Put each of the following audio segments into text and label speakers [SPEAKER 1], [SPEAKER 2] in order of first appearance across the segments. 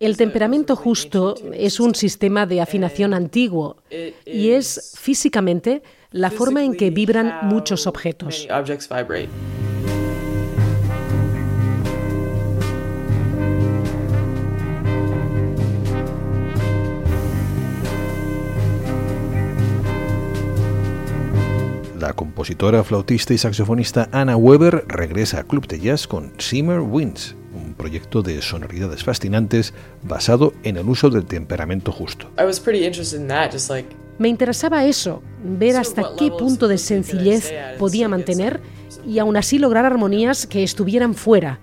[SPEAKER 1] El temperamento justo es un sistema de afinación antiguo y es físicamente la forma en que vibran muchos objetos.
[SPEAKER 2] La compositora, flautista y saxofonista Anna Weber regresa a Club de Jazz con Simmer Winds, proyecto de sonoridades fascinantes basado en el uso del temperamento justo.
[SPEAKER 1] Me interesaba eso, ver hasta qué punto de sencillez podía mantener y aún así lograr armonías que estuvieran fuera.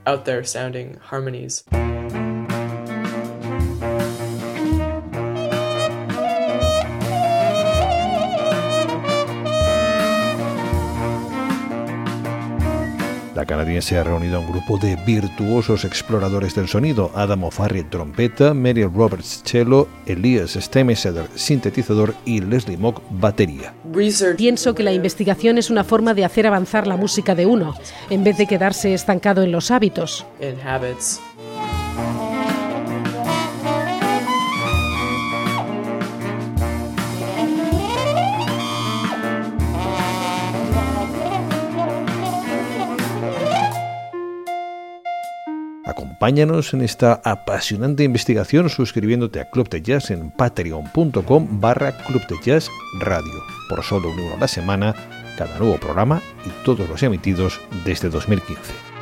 [SPEAKER 2] La canadiense ha reunido a un grupo de virtuosos exploradores del sonido, Adam O'Farrill trompeta, Meryl Roberts cello, Elias Stemeseder sintetizador y Leslie Mock batería.
[SPEAKER 1] Pienso que la investigación es una forma de hacer avanzar la música de uno, en vez de quedarse estancado en los hábitos.
[SPEAKER 2] Acompáñanos en esta apasionante investigación suscribiéndote a Club de Jazz en patreon.com barra Club de Jazz Radio. Por solo un euro a la semana, cada nuevo programa y todos los emitidos desde 2015.